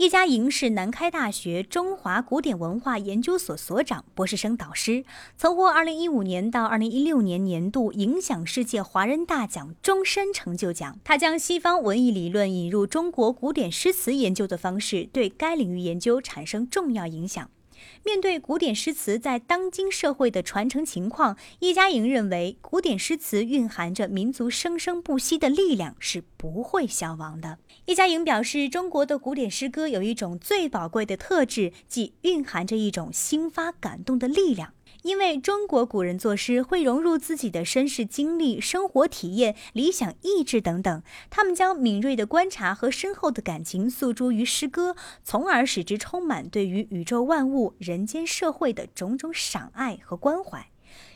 叶嘉莹是南开大学中华古典文化研究所所长、博士生导师，曾获2015年到2016年年度影响世界华人大奖终身成就奖。他将西方文艺理论引入中国古典诗词研究的方式，对该领域研究产生重要影响。面对古典诗词在当今社会的传承情况，叶嘉莹认为，古典诗词蕴含着民族生生不息的力量，是不会消亡的。叶嘉莹表示，中国的古典诗歌有一种最宝贵的特质，即蕴含着一种新发感动的力量。因为中国古人作诗会融入自己的身世经历、生活体验、理想意志等等，他们将敏锐的观察和深厚的感情诉诸于诗歌，从而使之充满对于宇宙万物、人间社会的种种赏爱和关怀。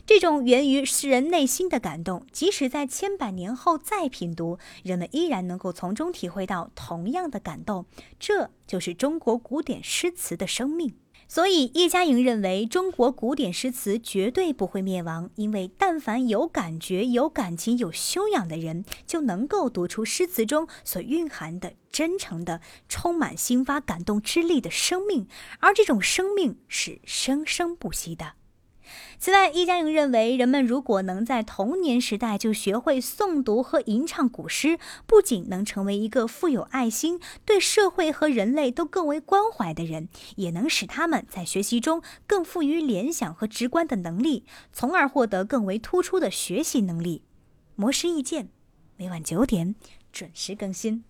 这种源于诗人内心的感动，即使在千百年后再品读，人们依然能够从中体会到同样的感动。这就是中国古典诗词的生命。所以，叶嘉莹认为，中国古典诗词绝对不会灭亡，因为但凡有感觉、有感情、有修养的人，就能够读出诗词中所蕴含的真诚的、充满心发感动之力的生命，而这种生命是生生不息的。此外，易佳莹认为，人们如果能在童年时代就学会诵读和吟唱古诗，不仅能成为一个富有爱心、对社会和人类都更为关怀的人，也能使他们在学习中更富于联想和直观的能力，从而获得更为突出的学习能力。魔师意见，每晚九点准时更新。